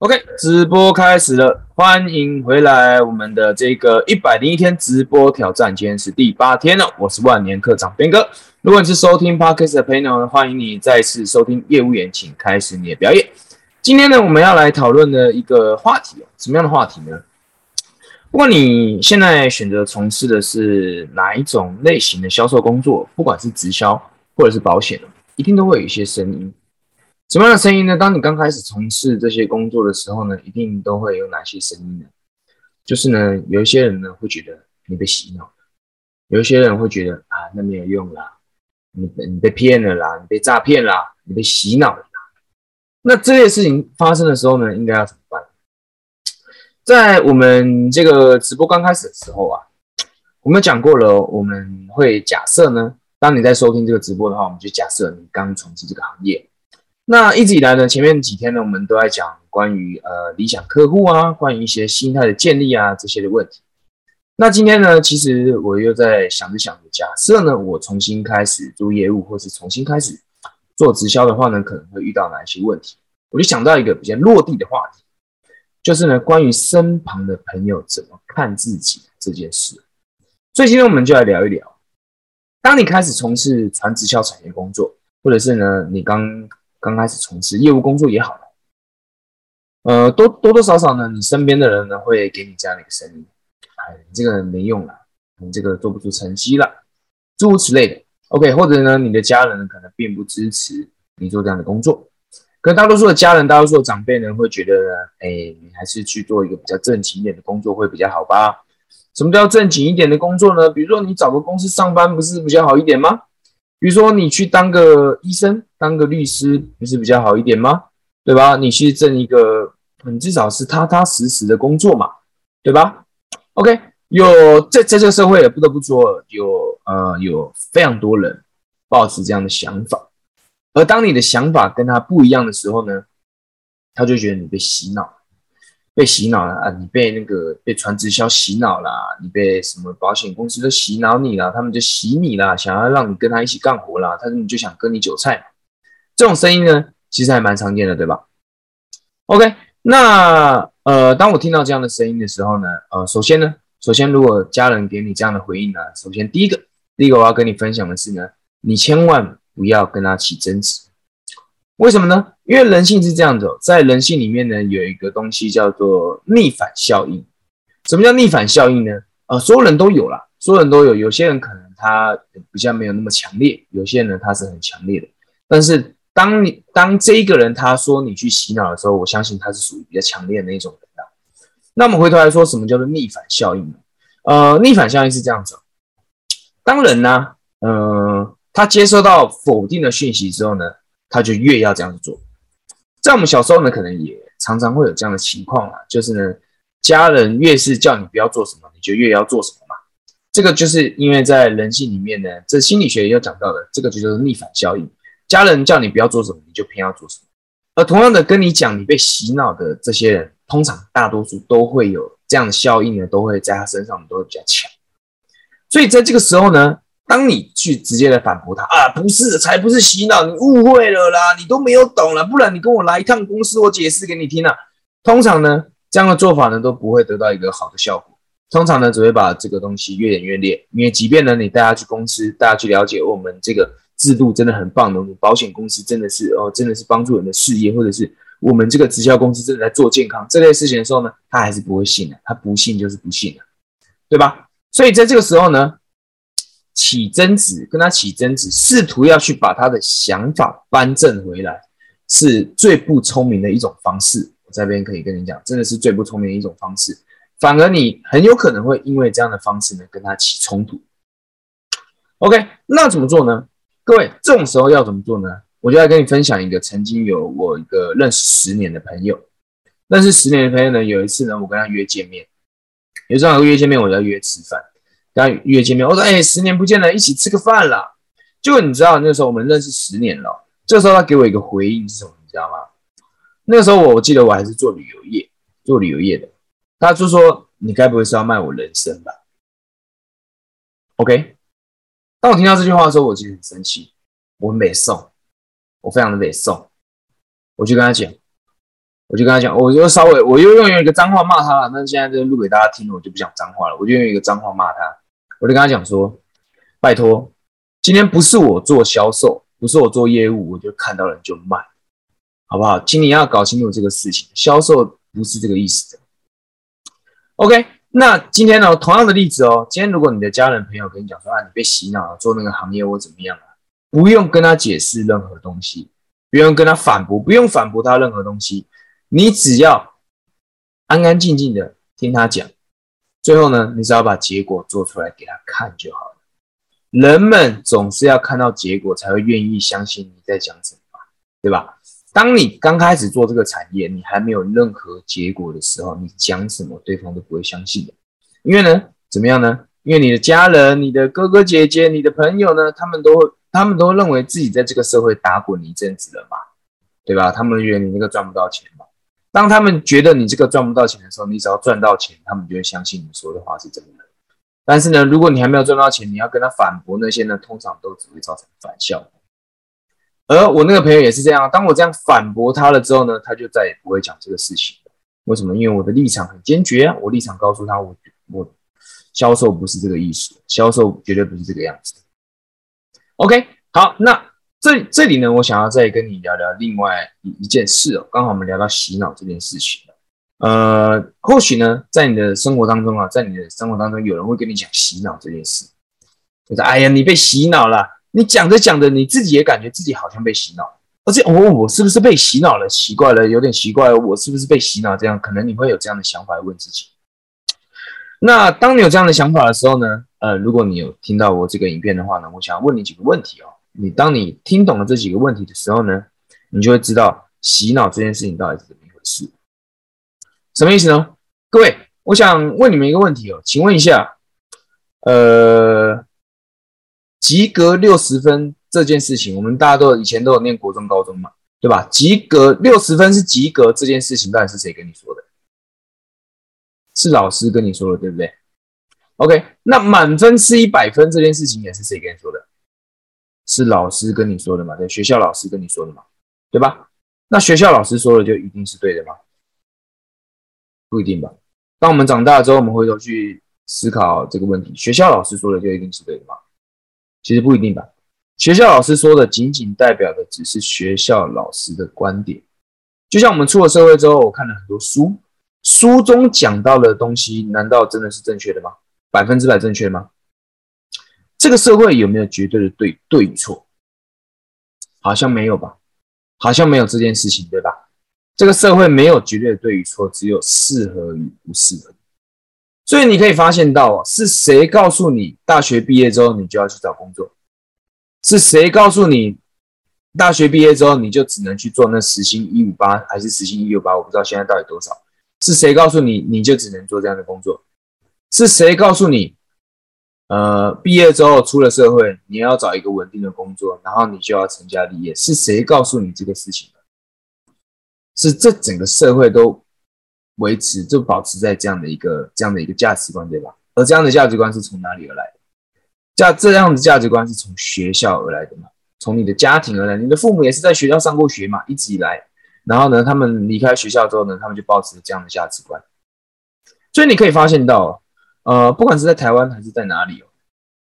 OK，直播开始了，欢迎回来我们的这个一百零一天直播挑战，今天是第八天了。我是万年课长边哥。如果你是收听 Podcast 的朋友呢，欢迎你再次收听业务员，请开始你的表演。今天呢，我们要来讨论的一个话题，什么样的话题呢？不管你现在选择从事的是哪一种类型的销售工作，不管是直销或者是保险一定都会有一些声音。什么样的声音呢？当你刚开始从事这些工作的时候呢，一定都会有哪些声音呢？就是呢，有一些人呢会觉得你被洗脑了，有一些人会觉得啊，那没有用啦，你你被骗了啦，你被诈骗啦，你被洗脑了。那这些事情发生的时候呢，应该要怎么办？在我们这个直播刚开始的时候啊，我们讲过了，我们会假设呢，当你在收听这个直播的话，我们就假设你刚从事这个行业。那一直以来呢，前面几天呢，我们都在讲关于呃理想客户啊，关于一些心态的建立啊这些的问题。那今天呢，其实我又在想着想着，假设呢我重新开始做业务，或是重新开始做直销的话呢，可能会遇到哪些问题？我就想到一个比较落地的话题，就是呢关于身旁的朋友怎么看自己这件事。所以今天我们就来聊一聊，当你开始从事传直销产业工作，或者是呢你刚刚开始从事业务工作也好了，呃，多多多少少呢，你身边的人呢会给你这样的一个声音，哎，你这个人没用了，你这个做不出成绩了，诸如此类的。OK，或者呢，你的家人可能并不支持你做这样的工作，可大多数的家人，大多数的长辈呢会觉得呢，哎，你还是去做一个比较正经一点的工作会比较好吧？什么叫正经一点的工作呢？比如说你找个公司上班，不是比较好一点吗？比如说你去当个医生，当个律师，不是比较好一点吗？对吧？你去挣一个，你至少是踏踏实实的工作嘛，对吧？OK，有在在这个社会也不得不说，有呃有非常多人抱持这样的想法，而当你的想法跟他不一样的时候呢，他就觉得你被洗脑。被洗脑了啊！你被那个被传直销洗脑了，你被什么保险公司都洗脑你了，他们就洗你了，想要让你跟他一起干活了，他们就想割你韭菜。这种声音呢，其实还蛮常见的，对吧？OK，那呃，当我听到这样的声音的时候呢，呃，首先呢，首先如果家人给你这样的回应呢，首先第一个，第一个我要跟你分享的是呢，你千万不要跟他起争执。为什么呢？因为人性是这样的，在人性里面呢，有一个东西叫做逆反效应。什么叫逆反效应呢？呃，所有人都有啦，所有人都有。有些人可能他比较没有那么强烈，有些人他是很强烈的。但是当你当这一个人他说你去洗脑的时候，我相信他是属于比较强烈的那一种人的。那我们回头来说，什么叫做逆反效应？呃，逆反效应是这样子：当人呢，呃，他接收到否定的讯息之后呢？他就越要这样子做，在我们小时候呢，可能也常常会有这样的情况啊，就是呢，家人越是叫你不要做什么，你就越要做什么嘛。这个就是因为在人性里面呢，这心理学也有讲到的，这个就叫做逆反效应。家人叫你不要做什么，你就偏要做什么。而同样的，跟你讲你被洗脑的这些人，通常大多数都会有这样的效应呢，都会在他身上都会比较强。所以在这个时候呢。当你去直接的反驳他啊，不是，才不是洗脑，你误会了啦，你都没有懂了，不然你跟我来一趟公司，我解释给你听啊。通常呢，这样的做法呢都不会得到一个好的效果，通常呢只会把这个东西越演越烈。因为即便呢你带他去公司，大家去了解我们这个制度真的很棒的，我们保险公司真的是哦，真的是帮助人的事业，或者是我们这个直销公司真的在做健康这类事情的时候呢，他还是不会信的，他不信就是不信的，对吧？所以在这个时候呢。起争执，跟他起争执，试图要去把他的想法扳正回来，是最不聪明的一种方式。我这边可以跟你讲，真的是最不聪明的一种方式。反而你很有可能会因为这样的方式呢，跟他起冲突。OK，那怎么做呢？各位，这种时候要怎么做呢？我就来跟你分享一个曾经有我一个认识十年的朋友，认识十年的朋友呢，有一次呢，我跟他约见面，有时候约见面，我就要约吃饭。跟他约见面，我说：“哎，十年不见了，一起吃个饭啦。”结果你知道，那时候我们认识十年了。这时候他给我一个回应是什么？你知道吗？那时候我我记得我还是做旅游业，做旅游业的。他就说：“你该不会是要卖我人生吧？”OK。当我听到这句话的时候，我其实很生气，我很美送，我非常的美送。我就跟他讲：“我就跟他讲，我就稍微我又用一个脏话骂他了，但是现在这录给大家听了，我就不讲脏话了，我就用一个脏话骂他，我就跟他讲说，拜托，今天不是我做销售，不是我做业务，我就看到人就卖，好不好？请你要搞清楚这个事情，销售不是这个意思的。OK，那今天呢，同样的例子哦，今天如果你的家人朋友跟你讲说啊，你被洗脑了，做那个行业或怎么样啊，不用跟他解释任何东西，不用跟他反驳，不用反驳他任何东西。你只要安安静静的听他讲，最后呢，你只要把结果做出来给他看就好了。人们总是要看到结果才会愿意相信你在讲什么，对吧？当你刚开始做这个产业，你还没有任何结果的时候，你讲什么对方都不会相信的。因为呢，怎么样呢？因为你的家人、你的哥哥姐姐、你的朋友呢，他们都会他们都认为自己在这个社会打滚一阵子了嘛，对吧？他们觉得你那个赚不到钱嘛。当他们觉得你这个赚不到钱的时候，你只要赚到钱，他们就会相信你说的话是真的。但是呢，如果你还没有赚到钱，你要跟他反驳那些呢，通常都只会造成反效果。而我那个朋友也是这样，当我这样反驳他了之后呢，他就再也不会讲这个事情了。为什么？因为我的立场很坚决！我立场告诉他，我我销售不是这个意思，销售绝对不是这个样子。OK，好，那。这这里呢，我想要再跟你聊聊另外一一件事哦。刚好我们聊到洗脑这件事情呃，或许呢，在你的生活当中啊，在你的生活当中，有人会跟你讲洗脑这件事，就是哎呀，你被洗脑了。你讲着讲着，你自己也感觉自己好像被洗脑，而且我我是不是被洗脑了？奇怪了，有点奇怪，我是不是被洗脑？这样可能你会有这样的想法，问自己。那当你有这样的想法的时候呢，呃，如果你有听到我这个影片的话呢，我想问你几个问题哦。你当你听懂了这几个问题的时候呢，你就会知道洗脑这件事情到底是怎么一回事。什么意思呢？各位，我想问你们一个问题哦，请问一下，呃，及格六十分这件事情，我们大家都以前都有念国中、高中嘛，对吧？及格六十分是及格这件事情，到底是谁跟你说的？是老师跟你说的，对不对？OK，那满分是一百分这件事情也是谁跟你说的？是老师跟你说的嘛？对，学校老师跟你说的嘛？对吧？那学校老师说的就一定是对的吗？不一定吧。当我们长大之后，我们回头去思考这个问题，学校老师说的就一定是对的吗？其实不一定吧。学校老师说的仅仅代表的只是学校老师的观点。就像我们出了社会之后，我看了很多书，书中讲到的东西，难道真的是正确的吗？百分之百正确吗？这个社会有没有绝对的对对与错？好像没有吧，好像没有这件事情，对吧？这个社会没有绝对的对与错，只有适合与不适合。所以你可以发现到，是谁告诉你大学毕业之后你就要去找工作？是谁告诉你大学毕业之后你就只能去做那时薪一五八还是时薪一六八？我不知道现在到底多少。是谁告诉你你就只能做这样的工作？是谁告诉你？呃，毕业之后出了社会，你要找一个稳定的工作，然后你就要成家立业。是谁告诉你这个事情的？是这整个社会都维持就保持在这样的一个这样的一个价值观，对吧？而这样的价值观是从哪里而来的？价这样的价值观是从学校而来的嘛？从你的家庭而来，你的父母也是在学校上过学嘛？一直以来，然后呢，他们离开学校之后呢，他们就保持这样的价值观。所以你可以发现到。呃，不管是在台湾还是在哪里哦，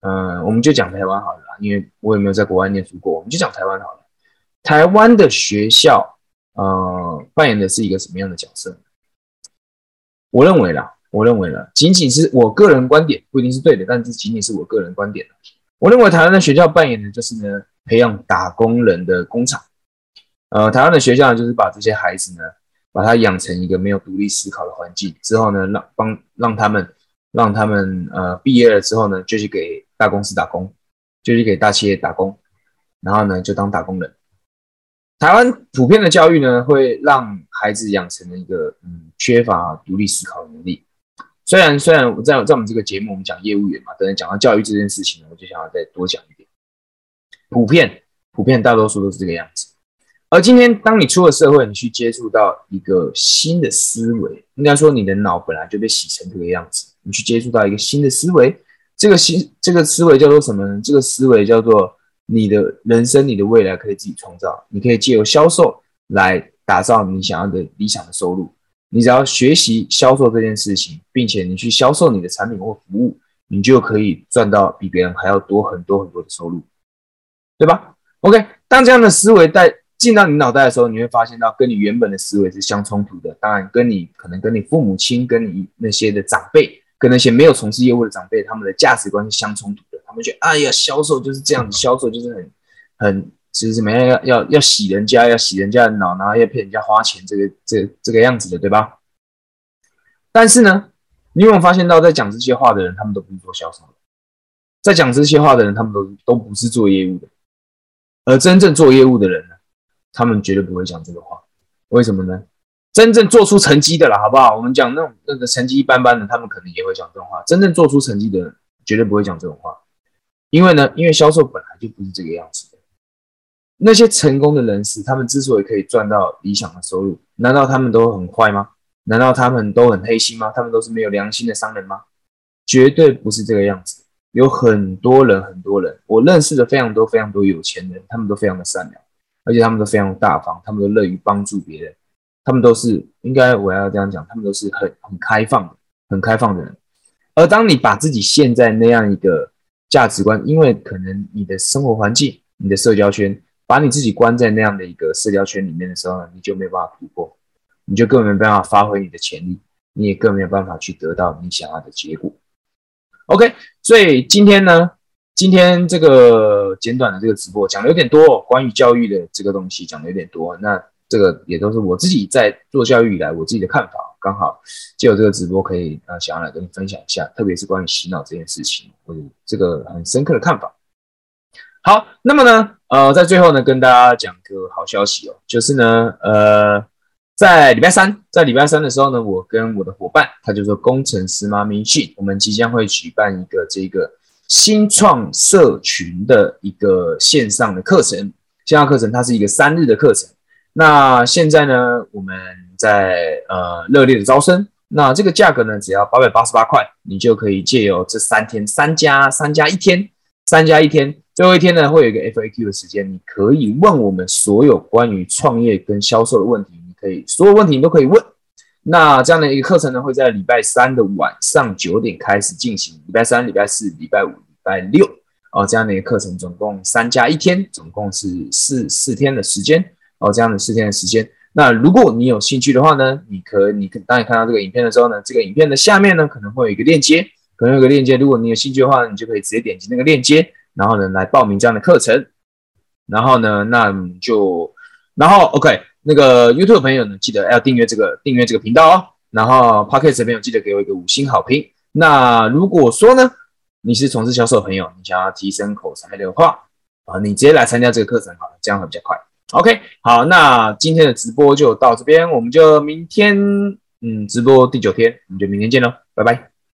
嗯，我们就讲台湾好了，因为我也没有在国外念书过，我们就讲台湾好了。台湾的学校，呃，扮演的是一个什么样的角色？我认为啦，我认为啦，仅仅是我个人观点，不一定是对的，但是仅仅是我个人观点我认为台湾的学校扮演的就是呢，培养打工人的工厂。呃，台湾的学校呢就是把这些孩子呢，把他养成一个没有独立思考的环境之后呢，让帮让他们。让他们呃毕业了之后呢，就去给大公司打工，就去给大企业打工，然后呢就当打工人。台湾普遍的教育呢，会让孩子养成了一个嗯缺乏独立思考能力。虽然虽然在在我们这个节目我们讲业务员嘛，等讲到教育这件事情呢，我就想要再多讲一点。普遍普遍大多数都是这个样子。而今天，当你出了社会，你去接触到一个新的思维，应该说你的脑本来就被洗成这个样子。你去接触到一个新的思维，这个新这个思维叫做什么呢？这个思维叫做你的人生、你的未来可以自己创造，你可以借由销售来打造你想要的理想的收入。你只要学习销售这件事情，并且你去销售你的产品或服务，你就可以赚到比别人还要多很多很多的收入，对吧？OK，当这样的思维带进到你脑袋的时候，你会发现到跟你原本的思维是相冲突的。当然，跟你可能跟你父母亲、跟你那些的长辈、跟那些没有从事业务的长辈，他们的价值观是相冲突。他们觉得，哎呀，销售就是这样子，销售就是很很。其实怎么样要要要洗人家，要洗人家的脑，然后要骗人家花钱，这个这这个样子的，对吧？但是呢，你有没有发现到，在讲这些话的人，他们都不是做销售的，在讲这些话的人，他们都都不是做业务的，而真正做业务的人呢，他们绝对不会讲这个话。为什么呢？真正做出成绩的了，好不好？我们讲那种那个成绩一般般的，他们可能也会讲这种话。真正做出成绩的人，绝对不会讲这种话，因为呢，因为销售本来就不是这个样子的。那些成功的人士，他们之所以可以赚到理想的收入，难道他们都很坏吗？难道他们都很黑心吗？他们都是没有良心的商人吗？绝对不是这个样子。有很多人，很多人，我认识的非常多非常多有钱人，他们都非常的善良，而且他们都非常大方，他们都乐于帮助别人，他们都是应该我要这样讲，他们都是很很开放的，很开放的人。而当你把自己陷在那样一个价值观，因为可能你的生活环境、你的社交圈。把你自己关在那样的一个社交圈里面的时候呢，你就没有办法突破，你就根本没办法发挥你的潜力，你也更没有办法去得到你想要的结果。OK，所以今天呢，今天这个简短的这个直播讲的有点多，关于教育的这个东西讲的有点多，那这个也都是我自己在做教育以来我自己的看法，刚好借由这个直播可以啊想要来跟你分享一下，特别是关于洗脑这件事情，我这个很深刻的看法。好，那么呢，呃，在最后呢，跟大家讲个好消息哦，就是呢，呃，在礼拜三，在礼拜三的时候呢，我跟我的伙伴，他就说工程师妈咪训，我们即将会举办一个这个新创社群的一个线上的课程，线上课程它是一个三日的课程。那现在呢，我们在呃热烈的招生，那这个价格呢，只要八百八十八块，你就可以借由这三天，三加三加一天，三加一天。最后一天呢，会有一个 FAQ 的时间，你可以问我们所有关于创业跟销售的问题，你可以所有问题你都可以问。那这样的一个课程呢，会在礼拜三的晚上九点开始进行，礼拜三、礼拜四、礼拜五、礼拜六哦，这样的一个课程总共三加一天，总共是四四天的时间哦，这样的四天的时间。那如果你有兴趣的话呢，你可你可当你看到这个影片的时候呢，这个影片的下面呢可能会有一个链接，可能有个链接，如果你有兴趣的话，你就可以直接点击那个链接。然后呢，来报名这样的课程。然后呢，那就，然后 OK，那个 YouTube 朋友呢，记得要订阅这个订阅这个频道哦。然后 Podcast 朋友记得给我一个五星好评。那如果说呢，你是从事销售朋友，你想要提升口才的话啊，你直接来参加这个课程好了，这样会比较快。OK，好，那今天的直播就到这边，我们就明天，嗯，直播第九天，我们就明天见喽，拜拜。